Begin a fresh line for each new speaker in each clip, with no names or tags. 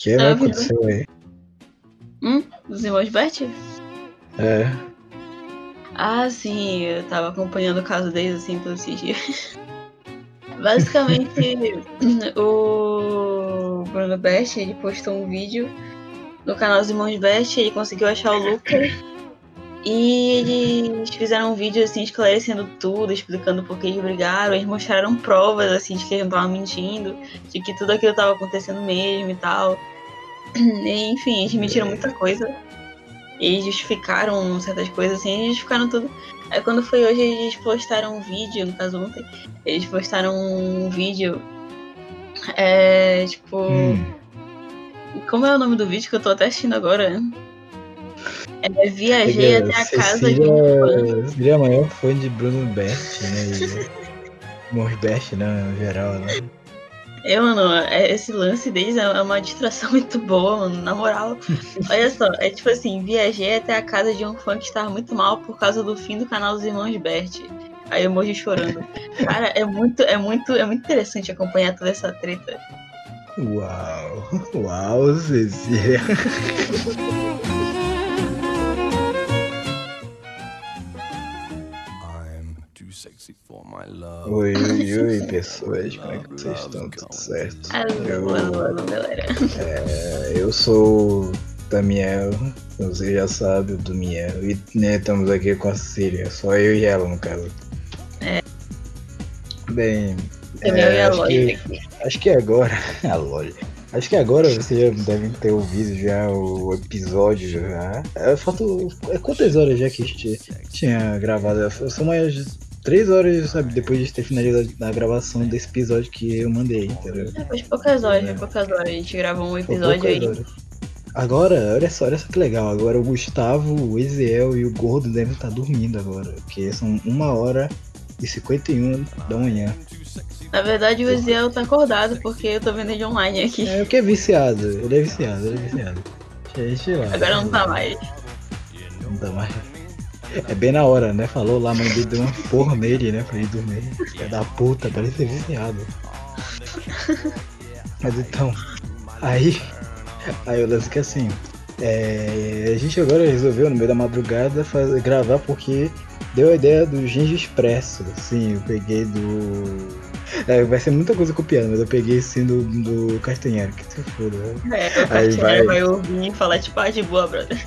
que
Ah,
aconteceu aí?
Hum? Dos irmãos Bert?
É.
Ah, sim, eu tava acompanhando o caso deles assim todos esses dias. Basicamente, o Bruno Best, ele postou um vídeo no canal dos Irmãos Best, ele conseguiu achar o Lucas. E eles fizeram um vídeo assim esclarecendo tudo, explicando por que eles brigaram. Eles mostraram provas assim de que eles não estavam mentindo, de que tudo aquilo estava acontecendo mesmo e tal. E, enfim, eles mentiram muita coisa. Eles justificaram certas coisas assim, eles justificaram tudo. Aí quando foi hoje eles postaram um vídeo, no caso ontem, eles postaram um vídeo. É tipo.
Hum.
Como é o nome do vídeo que eu tô até assistindo agora? É, viajei até a casa de um fã.
Cecília, é a maior fã de Bruno Best, né? E Morris Best, né? Geral, né?
É, mano, é- esse lance deles é é uma distração muito boa, mano, na moral. Olha só, é tipo assim, viajei até a casa de um fã que estava muito mal por causa do fim do canal dos irmãos Bert. Aí eu morri chorando. Cara, é muito, é muito, é muito interessante acompanhar toda essa treta.
Uau! Uau, Cecília! Oi, oi, oi, pessoas, como é que vocês estão? Tudo certo?
Alô, alô, alô, galera.
É, eu sou o Damiel, você já sabe, o Damiel, e né, estamos aqui com a Cecília, só eu e ela, no caso.
É.
Bem,
Eu
É,
é, a
acho que-. Acho que agora. A loja. Acho que agora vocês já devem ter ouvido já o episódio já. É, falta. É quantas horas já que a gente tinha gravado? São mais três horas, sabe, depois de ter finalizado a gravação desse episódio que eu mandei, entendeu?
Depois de poucas horas, de poucas horas. A gente gravou um episódio aí.
horas. Agora, olha só, olha só que legal. Agora o Gustavo, o Eziel e o Gordo devem estar dormindo agora. Porque são uma hora e 51 da manhã.
Na verdade, o Eziel tá acordado porque eu tô vendo ele online aqui.
É, porque é viciado. Ele é viciado, ele é viciado. Lá.
Agora não tá mais.
Não dá mais. É bem na hora, né? Falou lá, a mãe dele deu uma porra nele, né? Pra ele dormir. É da puta, parece ser viciado. Mas então, aí. Aí o lance que assim. é, a gente agora resolveu no meio da madrugada fazer, gravar porque deu a ideia do Ginge Expresso. Sim, eu peguei do. É, vai ser muita coisa copiada, mas eu peguei sim do, do Castanheiro, que se foda. né?
É, o Castanheiro
vai.
vai ouvir e falar, tipo, ah, de boa, brother.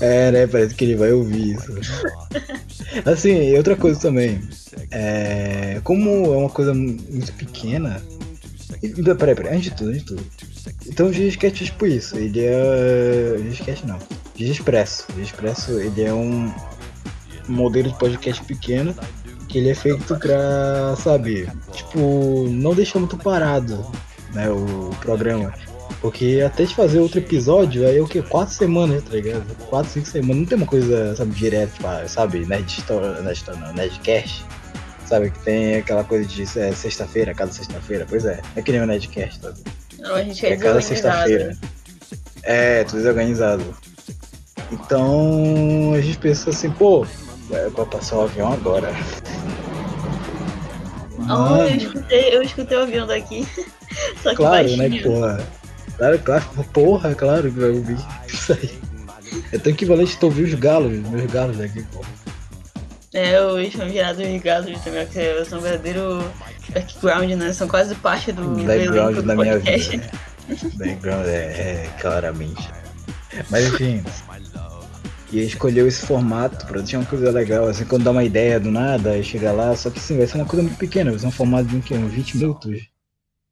É, né? Parece que ele vai ouvir isso. Assim, outra coisa também. É, como é uma coisa muito pequena. Peraí, peraí, antes de tudo, antes de tudo. Então o Giscast é tipo isso. Ele é. Giscast não. Expresso. Expresso ele é um modelo de podcast pequeno que ele é feito pra, sabe, tipo, não deixar muito parado, né, o programa. Porque até de fazer outro episódio, aí é o que? Quatro semanas, tá ligado? Quatro, cinco semanas. Não tem uma coisa, sabe, direto, tipo, ah, sabe, Nerd Store, Nerd Store não, Nerdcast. Sabe, que tem aquela coisa de é, sexta-feira, cada sexta-feira. Pois é, é que nem o Nerdcast, sabe?
Não, a gente é
É cada sexta-feira. É, tudo desorganizado. Então a gente pensou assim, pô, é pra passar o avião agora.
Oh, eu escutei, eu escutei o avião daqui. Só que
claro,
baixinho.
né, porra. Claro, claro, porra, claro que vai ouvir isso aí. É tão equivalente a ouvir os galos, meus galos aqui, pô.
É, os famigerados ligados também, que são um verdadeiro background, né? São quase parte do
Background da minha vida. Background é, é, claramente. Mas enfim. E escolheu esse formato pra deixar uma coisa legal, assim, quando dá uma ideia do nada, aí chega lá, só que assim, vai ser uma coisa muito pequena, vai ser um formato de um, quê? uns 20 minutos.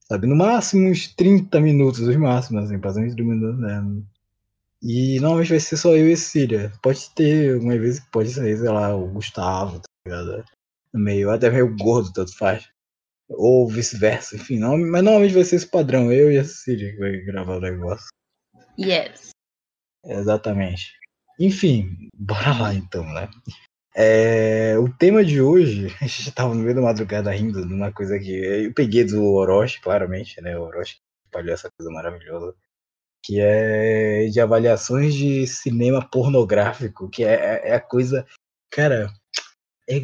Sabe? No máximo uns 30 minutos, os máximos, assim, passando uns 30 minutos, né? E normalmente vai ser só eu e Cília. Pode ter algumas vezes que pode ser, sei lá, o Gustavo, tá ligado? No meio, até meio gordo, tanto faz. Ou vice-versa, enfim, não, mas normalmente vai ser esse padrão, eu e a Cecília que vai gravar o negócio.
Yes.
Exatamente. Enfim, bora lá então, né? É, o tema de hoje, a gente tava no meio da madrugada rindo de uma coisa que eu peguei do Orochi, claramente, né? O Orochi espalhou essa coisa maravilhosa, que é de avaliações de cinema pornográfico, que é, é a coisa, cara, é,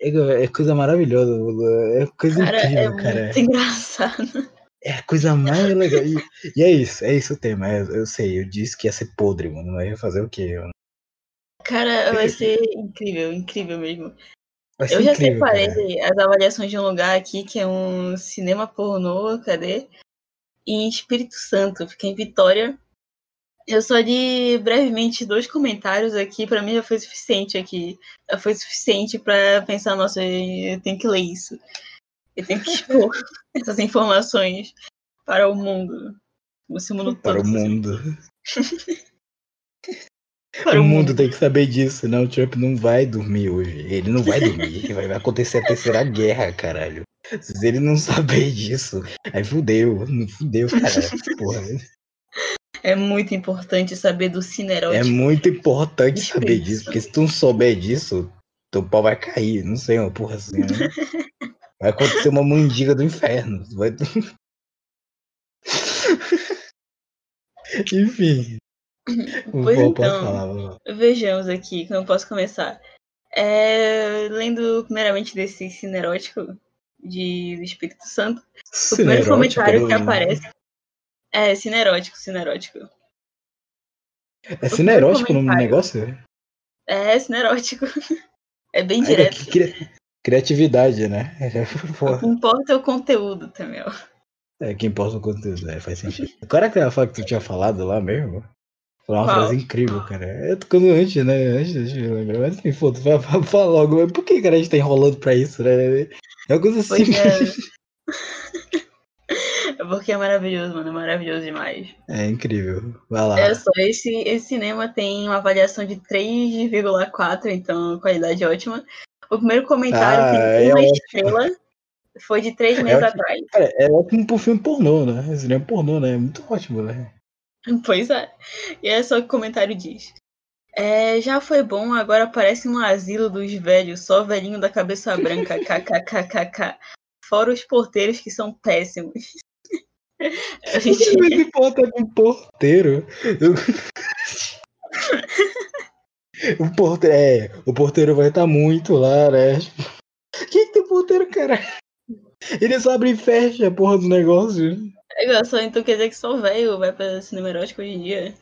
é, é coisa maravilhosa, é coisa
Cara,
incrível,
é
cara.
muito engraçado.
É a coisa mais legal. E, e é isso, é isso o tema. é- eu sei, eu disse que ia ser podre, mano. Mas ia fazer o quê? mano?
Cara, vai ser incrível, incrível mesmo. Eu já
incrível,
separei
cara.
as avaliações de um lugar aqui, que é um cinema pornô, cadê? Em Espírito Santo, fica em Vitória. Eu só li brevemente dois comentários aqui, pra mim já foi suficiente aqui. Já foi suficiente pra pensar, nossa, eu tenho que ler isso. Eu tenho que expor essas informações para o mundo. Esse mundo todo.
Para o
essas-
mundo. O mundo tem que saber disso, senão o Trump não vai dormir hoje. Ele não vai dormir. vai acontecer a terceira guerra, caralho. Se ele não saber disso, aí fudeu. Não fudeu, caralho. Porra.
É muito importante saber do
É
cinerótico.
muito importante saber
Isso.
disso, porque se tu não souber disso, teu pau vai cair. Não sei, uma porra assim, né? Vai acontecer uma mandiga do inferno. Vai... Enfim.
Pois então. Vejamos aqui, como eu posso começar. É, lendo primeiramente desse cinerótico de, Espírito Santo. O primeiro comentário que
não-
aparece. É, cinerótico, cinerótico.
É cinerótico o nome do negócio?
É cinerótico. É bem
Ai,
direto.
que cri- Criatividade, né?
O
Porra.
que importa é o conteúdo também. ó.
É, quem posta o conteúdo, é, faz sentido. Qual era aquela fala que tu tinha falado lá mesmo? Foi uma frase incrível, cara. Eu tô ficando antes, né? Antes de lembrar. Mas enfim, foda, fala, fala logo. Mas Por que, cara, a gente tá enrolando pra isso, né? É uma coisa
Pois
simples.
É porque é maravilhoso, mano. É maravilhoso demais.
É incrível. Vai lá.
É só, esse, esse cinema tem uma avaliação de 3,4, então qualidade ótima. O primeiro comentário
Ah,
tem
é
uma
ótimo.
estrela. Foi de três meses
ótimo.
atrás.
Cara, é ótimo pro filme pornô, né? Cinema pornô, né? É muito ótimo, né?
Pois é. E é só o que o comentário diz. É, já foi bom, agora parece um asilo dos velhos, só velhinho da cabeça branca, kkkk. Fora os porteiros que são péssimos. A gente,
Como é que importa com o porteiro? O porteiro, é, o porteiro vai estar muito lá, né? Quem que tem porteiro, cara? Eles abrem e fecham a porra do negócio.
É, só, então quer dizer que só velho vai pra cinema erótico hoje em dia?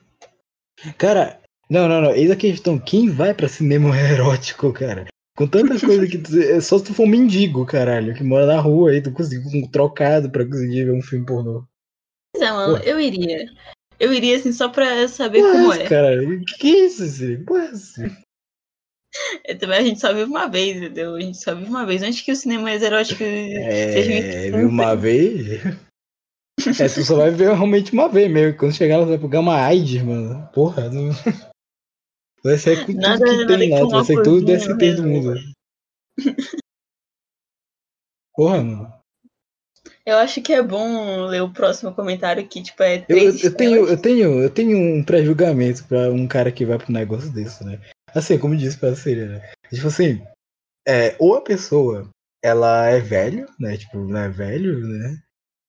Cara, não, não, não. Eis a questão. Quem vai pra cinema erótico, cara? Com tanta coisa que tu, é só se tu for mendigo, caralho, que mora na rua aí, tu conseguir um trocado pra conseguir ver um filme pornô.
Pois é, mano, eu iria. Eu iria, assim, só pra saber
Porra,
como é.
Caralho, que que é isso? Porra, essa?
É, Também a gente só vive uma vez, entendeu? A gente só vive uma vez. Antes que o cinema erótico
É,
um
viu uma vez. É, tu só vai ver realmente uma vez mesmo. Quando chegar você vai pegar uma AIDS, mano. Porra, não. Vai ser com
Nada-
tudo que
nada
tem
uma
Vai ser tudo DST do mundo.
resolva.
Porra, mano.
Eu acho que é bom ler o próximo comentário que, tipo, é
Eu,
três
eu, eu tenho, eu, tenho, eu tenho um pré-julgamento pra um cara que vai pro negócio desse, né? Assim, como disse pra Síria, né? Tipo assim, é, ou a pessoa, ela é velho, né? Tipo, não é velho, né?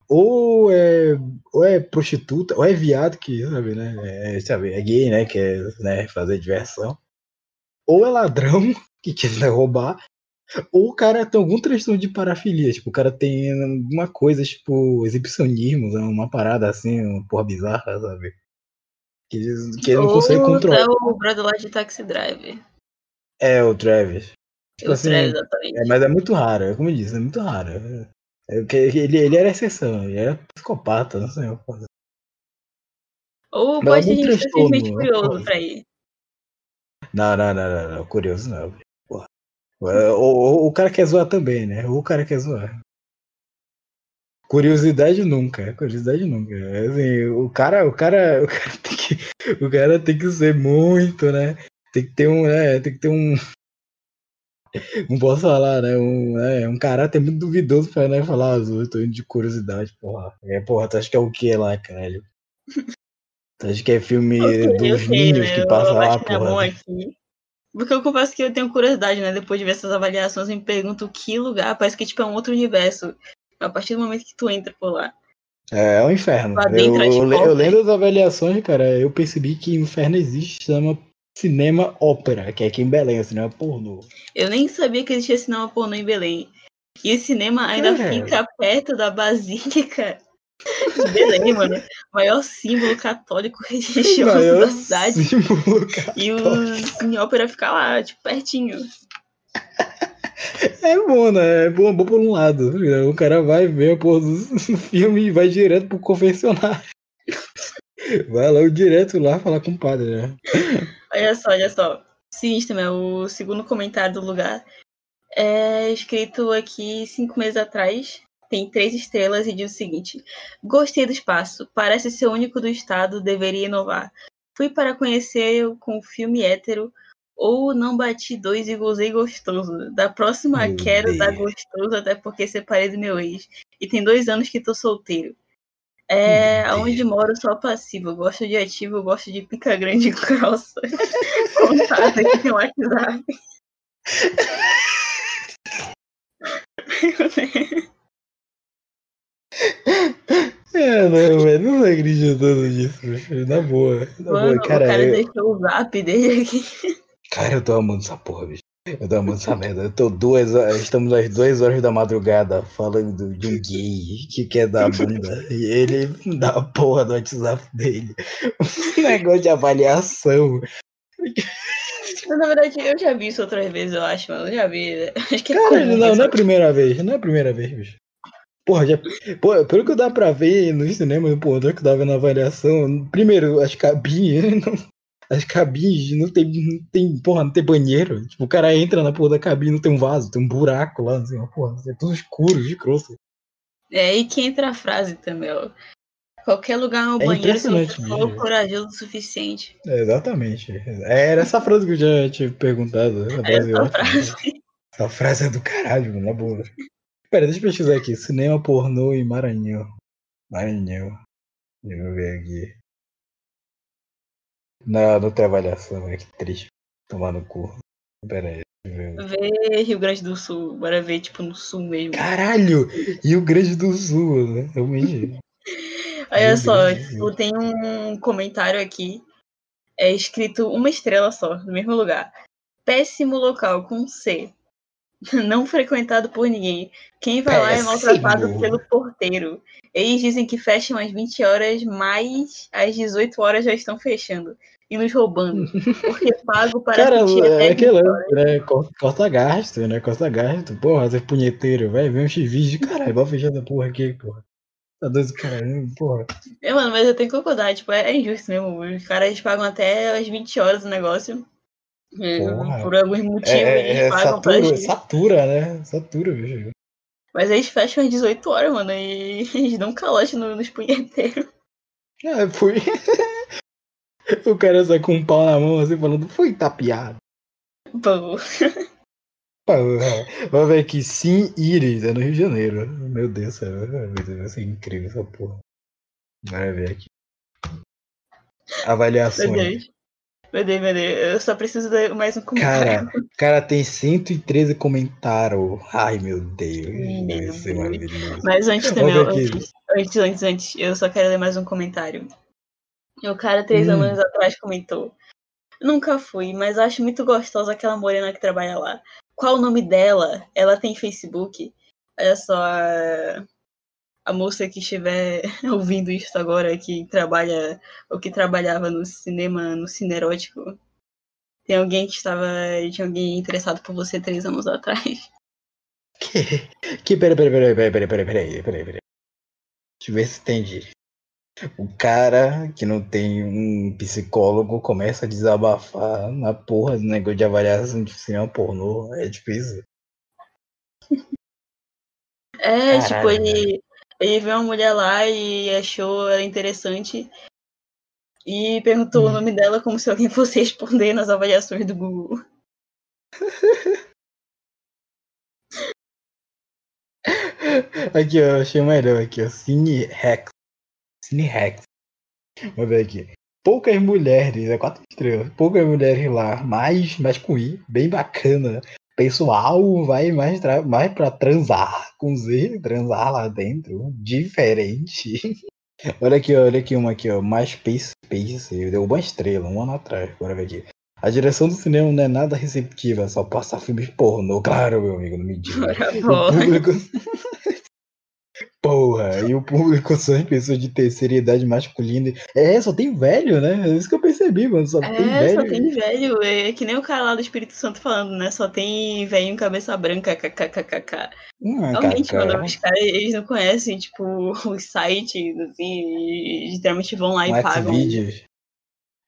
Ou é, ou é prostituta, ou é viado que, sabe, né? É, sabe, é gay, né? Quer né, fazer diversão. Ou é ladrão que quer roubar. Ou o cara tem algum transtorno de parafilia, tipo, o cara tem alguma coisa, tipo, exibicionismo, né, uma parada assim, uma porra bizarra, sabe? Que, ele- que ele não consegue
Ou
controlar.
é o brother lá de Taxi Driver.
É, o Travis. Tipo
o
assim,
Travis, exatamente.
é, mas é muito raro, é como eu disse, é muito raro. É, ele, ele era exceção, ele era psicopata, não sei. porra.
Ou
Mas
pode ter
algum
gente simplesmente curioso pra ir.
Não, não, não, não, não, curioso não. É, Ou, ou o cara quer zoar também, né? Ou o cara quer zoar. Curiosidade nunca, curiosidade nunca. Assim, o cara, o cara, o cara tem que, o cara tem que ser muito, né? Tem que ter um, né? Tem que ter um, não posso falar, né? Um, é, um caráter muito duvidoso pra né, falar, ah, eu tô indo de curiosidade, porra. É, porra, tu acha que é o que lá, caralho? Tu acha que é filme
Ok,
dos ninhos
né?
que
Eu
passa lá, porra?
aqui. Porque eu confesso que eu tenho curiosidade, né? Depois de ver essas avaliações, eu me pergunto que lugar. Parece que tipo, é um outro universo. A partir do momento que tu entra por lá.
É, é um inferno. Eu,
é
eu,
tipo
eu
ópera.
lendo as avaliações, cara, eu percebi que inferno existe, chama cinema ópera, que é aqui em Belém, o cinema pornô.
Eu nem sabia que existia cinema pornô em Belém. E esse cinema ainda
É.
fica perto da Basílica Belém, mano. Maior símbolo católico religioso
Maior
da cidade.
símbolo,
E o Cine Ópera fica lá, tipo, pertinho.
É bom, né? É bom, bom por um lado. O cara vai ver a porra do filme e vai direto pro confessionário. Vai logo direto lá falar com o padre, né?
Olha só, olha só. Sinistro, né? O segundo comentário do lugar é escrito aqui cinco meses atrás. Tem três estrelas e diz o seguinte: Gostei do espaço, parece ser o único do estado, deveria inovar. Fui para conhecer com o filme hétero ou não bati dois e gozei gostoso. Da próxima
Meu
quero dar
Deus.
gostoso, até porque separei do meu ex. E tem dois anos que tô solteiro. É, aonde moro sou passivo. Gosto de ativo, gosto de pica grande e grossa. Contato aqui um WhatsApp.
É, não, velho, não acreditando nisso, bicho. Na boa. Na
Mano,
boa, cara,
o cara
eu,
deixou o zap dele aqui.
cara, eu tô amando essa porra, bicho. Eu tô amando essa merda. Eu tô duas horas, estamos às duas horas da madrugada falando de um gay que quer dar bunda. E ele dá a porra do WhatsApp dele. Um negócio de avaliação.
Na verdade, eu já vi isso outras vezes, eu acho, mano. Eu já vi. Acho que é
Cara,
comum
não, não é a primeira vez, não é a primeira vez, bicho. Porra, já, pô, pelo que dá pra ver no cinema, pô, pelo que dá vendo na avaliação, primeiro, as cabines, não- as cabines não tem, não tem, porra, não tem banheiro. Tipo, o cara entra na porra da cabine, não tem um vaso, tem um buraco lá, assim, ó, porra, é tudo escuro, de grosso.
É aí que entra a frase também, ó. Qualquer lugar no
É
banheiro se for corajoso o suficiente.
É, exatamente. Era essa frase que eu já tinha perguntado. Essa frase, é ótima.
frase.
Essa frase é do caralho, mano, na boa. Pera, deixa eu pesquisar aqui. Cinema pornô em Maranhão. Maranhão. Deixa eu ver aqui. Na, no Trabalhação, é que triste. Tomar no cu. Pera aí. ver.
Rio Grande do Sul. Bora ver, tipo, no sul mesmo.
Caralho! Rio Grande do Sul, né? Realmente.
Olha
Rio
só, tipo, tem um comentário aqui. É escrito uma estrela só, no mesmo lugar. Péssimo local, com C. Não frequentado por ninguém. Quem vai lá é
Péssimo.
maltratado pelo porteiro. Eles dizem que fecham às 20 horas, mas às 18 horas já estão fechando. E nos roubando. Porque pago para
Cara, é
20
aquele né? Corta, gasto, né? Corta gasto. Porra, você é punheteiro. Vai ver um X-Vídeo. Caralho, vai fechar essa porra aqui, porra. Tá doido, caralho, porra.
É, mano, mas eu tenho que concordar, tipo, é, é injusto mesmo. Os caras pagam até às 20 horas o negócio. É,
Porra.
Por algum motivo
É,
eles
é,
pagam pra
satura,
gente.
satura, né? Satura, bicho.
Mas eles fecham às 18 horas, mano, e eles dão um calote no- nos punheteiros.
É, foi. o cara sai com um pau na mão assim falando, foi tapeado.
Pô,
Porra. Vai ver aqui, sim, Iris, é no Rio de Janeiro. Meu Deus meu vai ser incrível essa porra. Vai ver aqui.
meu
Avaliações.
Deus. Meu Deus, meu Deus, eu só preciso de mais um comentário.
Cara, cara, tem 113 comentários. Ai, meu Deus.
Meu Deus. Mas antes
Vamos
também, eu- antes, antes, antes, eu só quero ler mais um comentário. O cara três
hum.
anos atrás comentou. Nunca fui, mas acho muito gostosa aquela morena que trabalha lá. Qual o nome dela? Ela tem Facebook. Olha só, a, a moça que estiver ouvindo isso agora, que trabalha, ou que trabalhava no cinema, no cinerótico. Tem alguém que estava. Tinha alguém interessado por você três anos atrás.
Que. Que. Peraí, peraí, peraí, peraí, peraí, peraí, peraí, peraí. Deixa eu ver se entendi. O cara que não tem um psicólogo começa a desabafar na porra do negócio de avaliação de cinema pornô. É difícil.
É,
Caralho,
tipo, ele, ele viu uma mulher lá e achou ela interessante e perguntou o
Hum.
nome dela como se alguém fosse responder nas avaliações do Google.
Aqui, ó, eu achei melhor aqui, ó. Cine Rex. Cine Rex. Vamos ver aqui. Poucas mulheres, é quatro estrelas. Poucas mulheres lá, mais, mais com I, bem bacana. Pessoal vai mais, mais pra transar com Z, transar lá dentro. Diferente. olha aqui, olha aqui uma aqui, ó. Mais Space Space. Deu uma estrela, um ano atrás. Bora ver aqui. A direção do cinema não é nada receptiva, só passa filmes pornô. Claro, meu amigo, não me diga. O público, Porra, e o público são as pessoas de terceira idade masculina. É, só tem velho, né? É isso que eu percebi, mano. Só
É,
tem velho.
só tem velho. É que nem o cara lá do Espírito Santo falando, né? Só tem velho em cabeça branca, kkkk.
Ah,
Realmente, mano, os caras, eles não conhecem, tipo, os sites, assim, literalmente vão lá e
um
pagam.
Xvideos.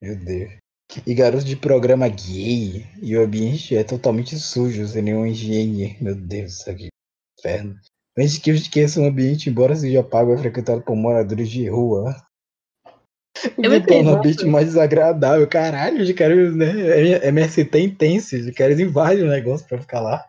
Meu Deus. E garoto de programa gay. E o ambiente é totalmente sujo, sem nenhuma higiene. Meu Deus, isso aqui. Inferno. Antes que eu esqueça um ambiente, embora seja pago, é frequentado por moradores de rua. O
Eu me
torna o
pergunto-
ambiente mais desagradável. Caralho, os caras, né? É MST intenso, os caras invadem o negócio pra ficar lá.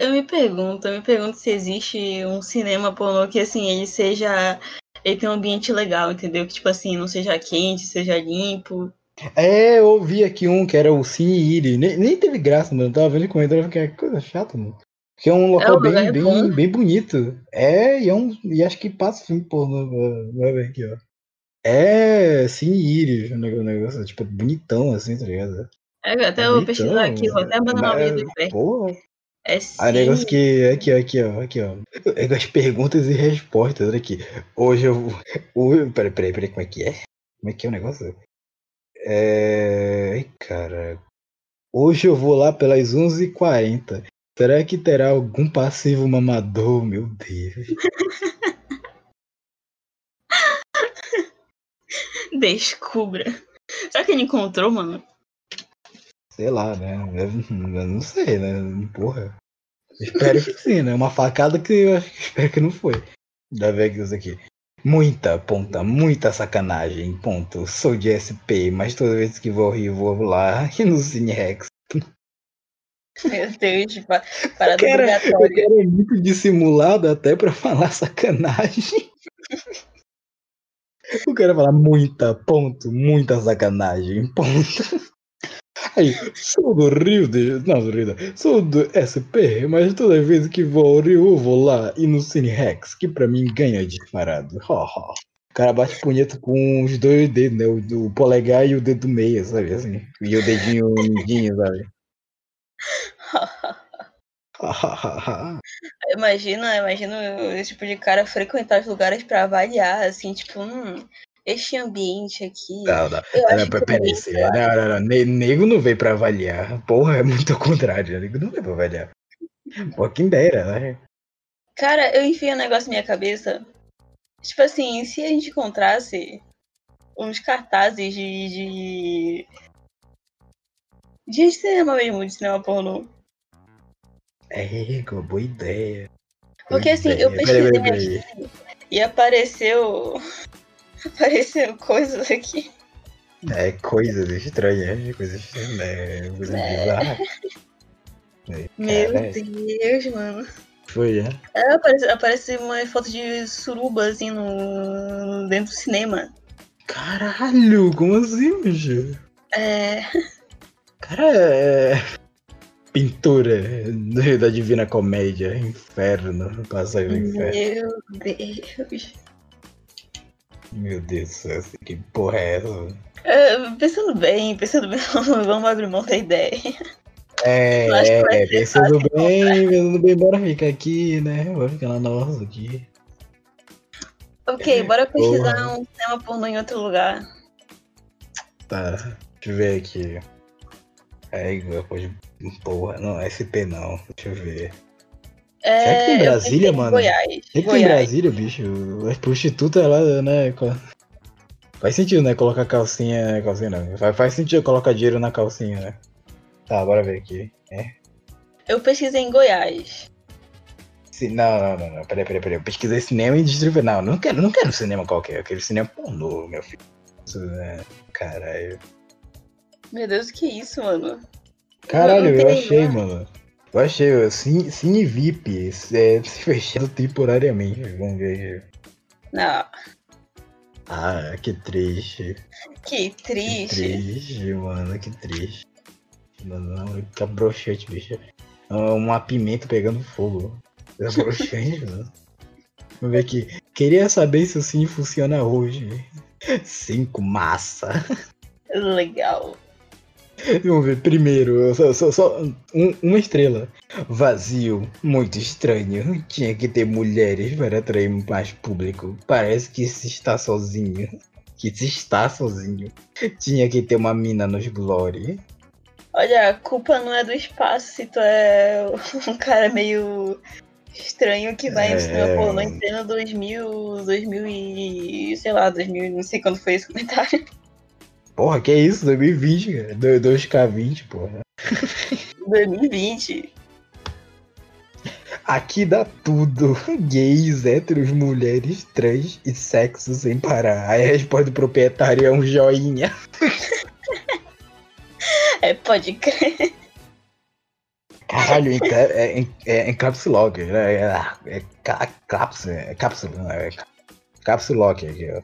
Eu me pergunto, eu me pergunto se existe um cinema pornô que, assim, ele seja. Ele tem um ambiente legal, entendeu? Que, tipo assim, não seja quente, seja limpo.
É, eu ouvi aqui um que era o Cine Iri. Nem, nem teve graça, mano. Eu tava vendo e comentando, que é coisa chata, mano. Que é um local
o lugar
bem,
é
bem,
bom.
bem bonito. É, e, é um, e acho que passa filme pornô. uh, Vai aqui, ó. É, Cine Iri, o negócio, negócio, tipo, bonitão, assim, tá ligado?
É, até eu vou pesquisar aqui, vou até abandonar o
mas-
vídeo perto.
Porra.
É
Ah, negócio
sim.
que. Aqui, ó, aqui, ó, aqui, ó. É as perguntas e respostas, olha aqui. Hoje eu. Hoje, peraí, peraí, peraí, como é que é? Como é que é o negócio? É. Ai, cara. Hoje eu vou lá pelas 11h40. Será que terá algum passivo mamador? Meu Deus.
Descubra. Será que ele encontrou, mano?
Sei lá, né? Eu eu não sei, né? Porra. Espero que sim, né? Uma facada que eu acho que espero que não foi. Da Vegas aqui. Muita, ponta, muita sacanagem, ponto. Sou de SP, mas toda vez que vou Rio, vou lá e no Cine Rex.
Meu Deus, pa- parada
Cara, eu
obrigatória.
quero é muito dissimulado até pra falar sacanagem. O cara fala muita, ponto, muita sacanagem, ponto. Aí, sou do Rio de. Não, do Rio não. Sou do SP, mas toda vez que vou ao Rio, eu vou lá e no Cine Rex, que pra mim ganha disparado. Ho, ho. O cara bate punheta com os dois dedos, né? O, o polegar e o dedo meio, sabe? Assim. E o dedinho mindinho, sabe?
Imagina, imagina esse tipo de cara frequentar os lugares pra avaliar, assim, tipo, hum, este ambiente aqui.
Não, não.
Eu
Não,
acho
não,
que daí,
esse- não, não, não. Ne- Nego não veio pra avaliar. Porra, é muito ao contrário. Nego não veio pra avaliar. Pô, quem dera, né?
Cara, eu enfiei um negócio na minha cabeça. Tipo assim, se a gente encontrasse uns cartazes de. de. de cinema mesmo, de cinema pornô.
É, uma boa ideia.
Porque
Boa
assim,
ideia.
eu
Peraí,
pesquisei
peraí,
aqui
peraí.
e apareceu. apareceu coisas aqui.
É coisas estranhas, coisas estranhas, né? Coisa
É.
bizarra. É,
Meu
cara,
Deus, mano.
Foi, é?
É, aparece, aparece uma foto de suruba assim no, dentro do cinema.
Caralho, como assim, bicho?
É.
Cara, é. Pintura da Divina Comédia, inferno, passar no inferno.
Meu Deus.
Meu Deus do céu, que porra é essa?
É, pensando bem, pensando bem, vamos abrir mão da ideia.
É, é, pensando bem, pensando bem, bora ficar aqui, né? Bora ficar na nossa aqui.
Ok, bora pesquisar
Porra.
um cinema pornô em outro lugar.
Tá, deixa eu ver aqui. É, pode. Porra, não, SP não, deixa eu ver.
É,
Será que tem Brasília, mano?
Goiás.
Tem que
Goiás.
Brasília, bicho. As prostitutas lá, né? Faz sentido, né? Colocar calcinha. Calcinha não. Faz, faz sentido colocar dinheiro na calcinha, né? Tá, bora ver aqui.
Eu pesquisei em Goiás.
Se- Não, não, não, não. Peraí, peraí, peraí. Eu pesquisei cinema e distribuição. Não, não quero, não quero cinema qualquer. Eu quero cinema pornô, meu filho. Isso, né? Caralho.
Meu Deus, que isso, mano?
Caralho,
Não
eu achei, mano. Eu achei, Cine, Cine VIP, é, fechado temporariamente. Vamos ver.
Não,
Ah, que triste.
que
Que
triste.
triste, mano, que triste. Mano, não, que broxante, bicho. É Uma pimenta pegando fogo. É broxante, mano. Vamos ver aqui. Queria saber se o Cine funciona hoje. Cinco, massa.
Legal.
Vamos ver, primeiro, só, só, só um- uma estrela. Vazio, muito estranho. Tinha que ter mulheres para atrair mais público. Parece que se está sozinho. Que se está sozinho. Tinha que ter uma mina nos Glory.
Olha, a culpa não é do espaço se tu é um cara meio estranho que vai
É.
em pleno 2000, 2000 e... sei lá, 2000, não sei quando foi esse comentário.
Porra, que é isso? 2020, cara. Do- 2K20, porra.
2020.
Aqui dá tudo. Gays, héteros, mulheres, trans e sexo sem parar. Aí a resposta do proprietário é um joinha.
É, pode crer.
Caralho, ca- é, em, é, em caps lock, né? É, é, ca- caps, é não, é ca- caps lock aqui, ó.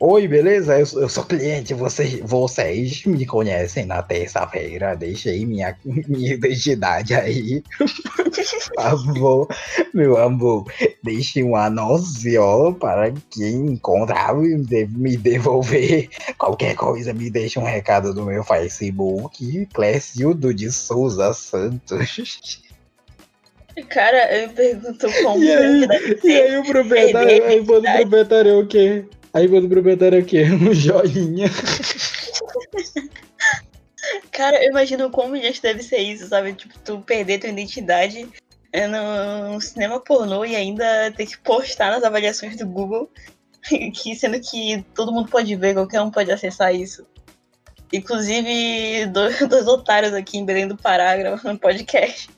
Oi, beleza? Eu, sou- eu sou cliente, vocês, vocês me conhecem na terça-feira, deixei minha, minha identidade aí. Por favor, meu amor, deixe um anúncio para quem encontrar e me devolver qualquer coisa, me deixa um recado no meu Facebook, Clécildo de Souza Santos.
Cara, eu me pergunto como
E aí? E aí o proprietário, aí o proprietário é o quê? Aí quando o proprietário é o quê? Um joinha.
Cara, eu imagino como humilhante deve ser isso, sabe? Tipo, tu perder tua identidade é, no cinema pornô e ainda ter que postar nas avaliações do Google, que sendo que todo mundo pode ver, qualquer um pode acessar isso. Inclusive, dois, dois otários aqui em Belém do Pará gravando podcast.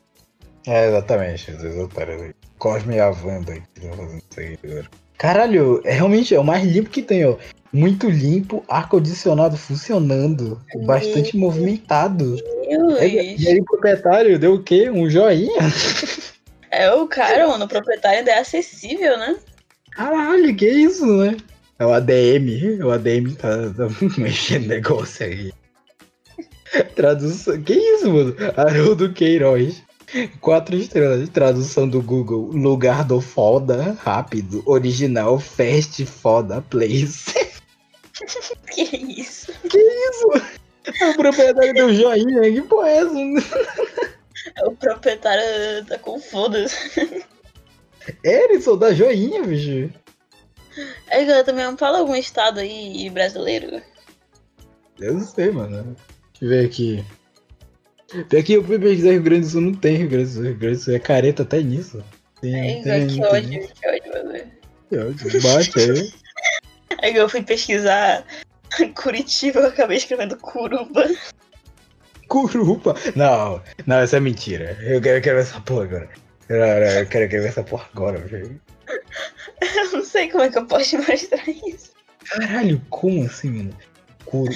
É, exatamente, os otários aí. Cosme e a Wanda aí, que estão fazendo isso aí agora. Caralho, é realmente é o mais limpo que tem, ó. Muito limpo, ar-condicionado funcionando, bastante movimentado. E, e aí o proprietário deu o quê? Um joinha?
É o cara, mano, o proprietário ainda é acessível, né?
Caralho, que isso, né? É o ADM, o ADM tá, tá mexendo negócio aí. Tradução. Que isso, mano? Haroldo Queiroz. Quatro estrelas. Tradução do Google. Lugar do foda, rápido, original, fast, foda, place.
Que isso?
O proprietário deu joinha. Que porra é essa?
O proprietário tá com foda-se.
Erison dá joinha, bicho.
Aí, galera, também fala algum estado aí brasileiro.
Eu não sei, mano. Deixa eu ver aqui. Tem aqui, eu fui pesquisar Rio Grande do Sul, não tem Rio Grande do Sul. Rio Grande do Sul é careta até nisso. Tem,
Aí,
tem,
que
tem-
ódio, que ódio, mano.
que ódio. Bate aí.
Aí eu fui pesquisar Curitiba, eu acabei escrevendo Curuba.
Curupa. Não, não, isso é mentira. Eu quero, eu quero ver essa porra agora. Eu, eu, eu quero, eu quero ver essa porra agora, velho.
Eu não sei como é que eu posso te mostrar isso.
Caralho, como assim, mano? Curu...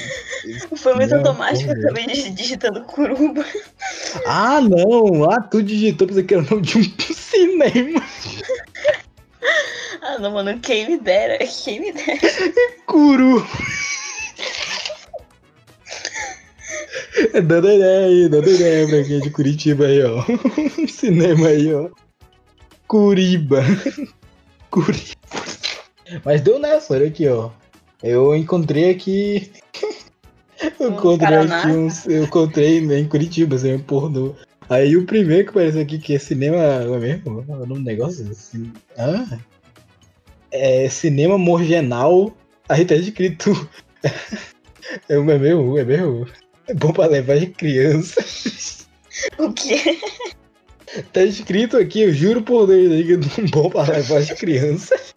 Foi muito
Não,
automático,
porra.
dig- digitando Curuba.
Ah, não! Ah, tu digitou pra que era o nome de um cinema.
Ah, não, mano, quem me dera, quem me dera.
Curu. dando ideia aí, dando ideia pra quem é de Curitiba aí, ó. Cinema aí, ó. Curiba. Curiba. Mas deu nessa, olha aqui, ó. Eu encontrei aqui. Eu encontrei aqui uns. Eu encontrei em Curitiba, assim, pornô. Aí o primeiro que apareceu aqui, que é cinema. Não é mesmo? É do negócio? Cin- Ah? É cinema morgenal. Aí tá escrito. É mesmo? É mesmo? É bom pra levar as crianças.
O quê?
Tá escrito aqui, eu juro por Deus, que é bom pra levar as crianças.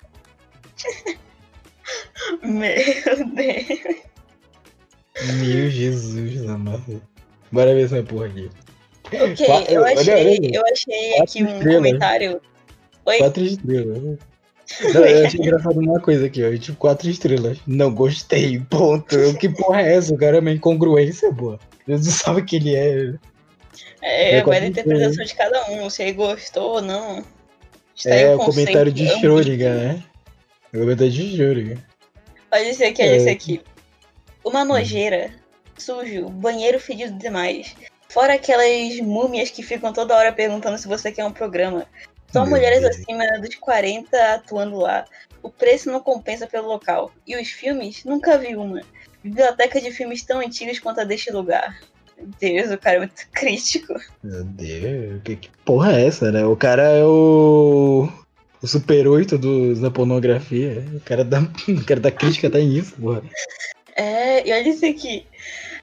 Meu Deus.
Meu Jesus amado. Bora ver essa porra aqui.
Ok, eu
olha,
achei,
olha,
eu achei aqui um
estrelas.
comentário. Oi?
Quatro estrelas. né? Não, eu achei engraçado uma coisa aqui, ó. Tipo, quatro estrelas. Não gostei, ponto. Que porra é essa? O cara é uma incongruência, pô. Deus não sabe o que ele é.
É,
É,
vai da
quatro
interpretação de cada um, se ele gostou ou não. Está
É o comentário de. Schrödinger, né? O comentário de Schrödinger.
Esse aqui, olha
É.
esse aqui. Uma nojeira, sujo, banheiro fedido demais. Fora aquelas múmias que ficam toda hora perguntando se você quer um programa. Só mulheres acima dos 40 atuando lá. O preço não compensa pelo local. E os filmes? Nunca vi uma. Biblioteca de filmes tão antigos quanto a deste lugar. Meu Deus, o cara é muito crítico.
Meu Deus, que, que porra é essa, né? O cara é o. O Super 8 do, da pornografia. O cara da, o cara da crítica tá nisso, porra.
É, e olha isso aqui.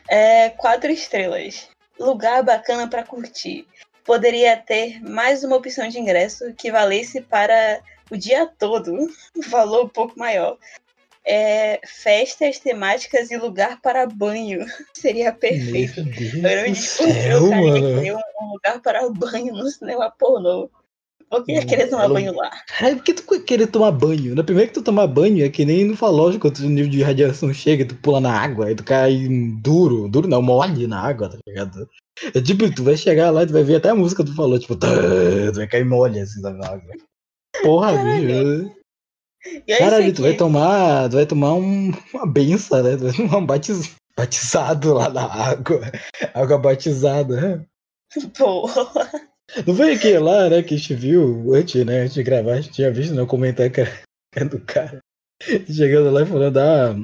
É, quatro estrelas. Lugar bacana pra curtir. Poderia ter mais uma opção de ingresso que valesse para o dia todo. Valor um pouco maior. É, festas temáticas e lugar para banho. Seria perfeito.
Meu Deus do
descobri
céu,
cara
mano.
um, um lugar para banho no cinema pornô. Que ia querer tomar
Ela-
banho lá?
Caralho, por que tu querer tomar banho? Na primeira que tu tomar banho, é que nem no Fallout, quando o nível de radiação chega, tu pula na água, aí tu cai duro, duro não, mole na água, tá ligado? É tipo, tu vai chegar lá e tu vai ver até a música do Fallout, tipo, tá, tu vai cair mole assim na água. Porra, bicho.
Olha
Caralho, tu vai tomar, tu vai tomar um- uma benção, né? Tu vai tomar um batiz- batizado lá na água. Água batizada.
Porra.
Não foi aquele lá, né, que a gente viu antes, né, antes de gravar, a gente tinha visto no comentário que era- do cara. Chegando lá e falando, ah,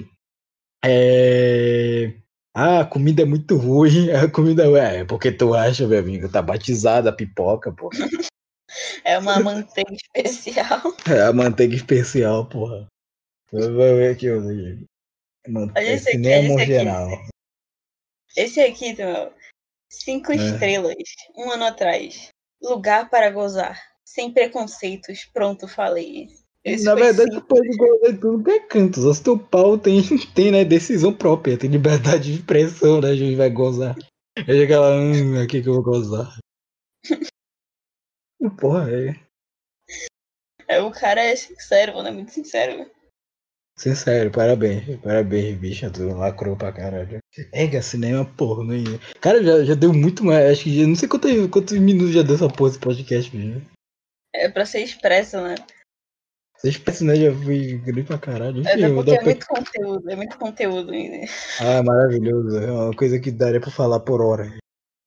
é... Ah, a comida é muito ruim, a comida é, é porque tu acha, meu amigo, tá batizada a pipoca, pô.
É uma manteiga especial.
É a manteiga especial, porra. Vai ver aqui, ó. Manteiga,
Olha esse aqui, esse aqui.
geral.
Esse aqui. Cinco
É.
estrelas. Um ano atrás. Lugar para gozar. Sem preconceitos. Pronto, falei. Esse
Na verdade, tu pode gozar de tudo que é canto. Só se teu pau tem, tem né, decisão própria, tem liberdade de expressão, né? A gente vai gozar. Aí chega lá, hum, aqui que eu vou gozar. Porra, é.
É, o cara é sincero, mano. É muito sincero.
Sincero, parabéns. Parabéns, bicha. Tu lacrou pra caralho. Ega, cinema porno, hein? Cara, já, já deu muito mais. Acho que já, não sei quantos, quantos minutos já deu essa porra esse podcast mesmo.
É pra ser expresso, né?
Vocês pensam, né? Já fui grande pra caralho. Enfim, eu vou
porque é muito conteúdo. É muito conteúdo ainda.
Ah, maravilhoso. É uma coisa que daria pra falar por hora.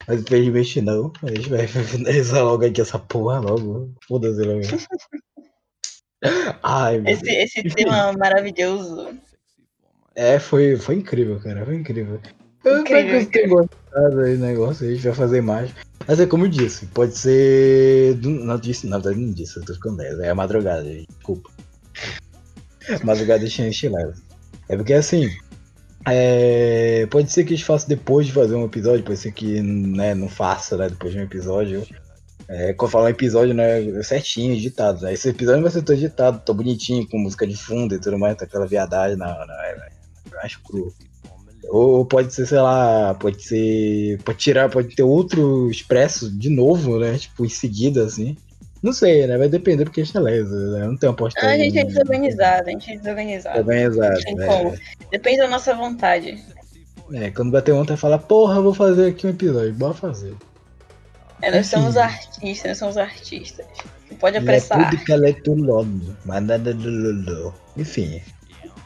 Mas infelizmente não. A gente vai finalizar logo aqui essa porra logo. Foda-se logo. Ai, meu
Esse,
Deus.
esse tema maravilhoso.
É, foi, foi incrível, cara. Foi incrível. Eu que
Incrível,
vocês tenham gostado aí do negócio. A gente vai fazer mais. Mas é como eu disse, pode ser. Não disse, na verdade não disse, eu tô ficando 10. É a madrugada, gente. Desculpa. Madrugada de chinelo. É porque assim. é, Pode ser que a gente faça depois de fazer um episódio, pode ser que né, não faça né, depois de um episódio. É, quando eu falar um episódio, né, certinho, editado. Né? Esse episódio vai ser todo editado, tão bonitinho, com música de fundo e tudo mais, tá aquela viadagem na, na, na, acho cru. Ou pode ser, sei lá, pode ser. Pode tirar, pode ter outro expresso de novo, né? Tipo, em seguida, assim. Não sei, né? Vai depender do que a gente lesa, né? Não tem uma.
Ah, a gente é desorganizado, a gente é desorganizado.
Organizado,
Tem como. Depende da nossa vontade.
É, quando bater ontem, fala, porra, vou fazer aqui um episódio. Bora fazer.
É, nós
Enfim.
somos artistas, nós somos artistas. Não pode
Ele é
apressar.
tudo que ela é tudo logo, mas nada do Lulu. Enfim,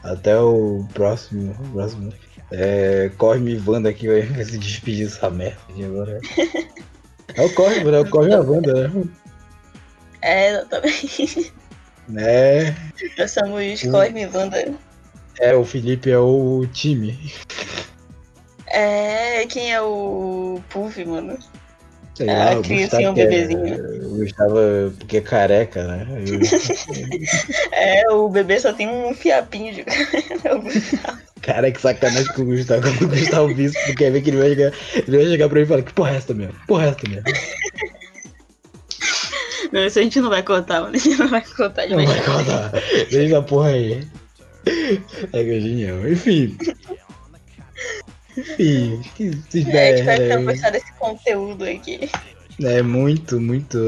até o próximo. o próximo. É, Cosme e Wanda aqui vai se despedir dessa merda aqui agora. É o Cosme, né? O Cosme e a Wanda, né?
É, exatamente.
É,
Nós somos
Hum.
Cosme e Wanda.
é, o Felipe é o time.
É, quem é o Puff, mano?
Sei
Ah,
lá, Gustavo,
um
é-
bebezinho.
o Gustavo é porque é careca, né? Eu-
É, o bebê só tem um fiapinho de. É.
Cara, que sacanagem com o Gustavo. Quando o Gustavo isso, porque ver que ele vai chegar, ele vai chegar pra mim e falar, que porra é essa mesmo? Porra é essa mesmo?
Não, isso a gente não vai contar, mano. A gente não vai contar de
Não vai contar. Deixa a porra aí. É que é genial. Enfim. Enfim. Que se
É, espero que
der,
tenham gostado desse conteúdo aqui.
é muito, muito.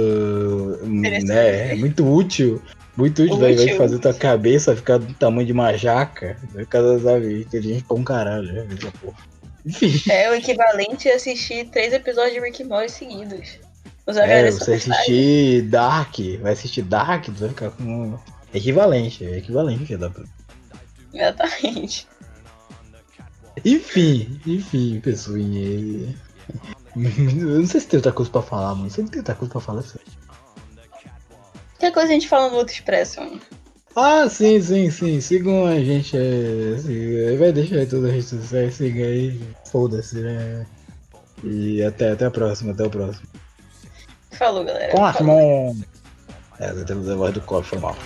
Né, é muito útil. Muito útil, vai, vai
Útil.
fazer tua cabeça ficar do tamanho de uma jaca. Vai ficar, sabe, inteligente pra um caralho, né? Enfim.
É o equivalente a assistir três episódios de Rick Morty seguidos. Os
É, você assistir Dark, vai assistir Dark, vai ficar com. É equivalente, é equivalente que dá pra.
Exatamente.
Enfim, enfim, pessoinha. Eu não sei se tem outra coisa pra falar, mano. Sempre tem outra coisa pra falar. sério.
Que coisa a gente fala no outro expresso, mano.
Ah, sim, sim, sim. Sigam a gente. É, siga- vai deixar aí toda a rede social. Siga aí. Foda-se, né? E até, até a próxima, até o próximo.
Falou, galera.
As mãos. É, temos a voz do mal.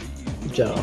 Tchau.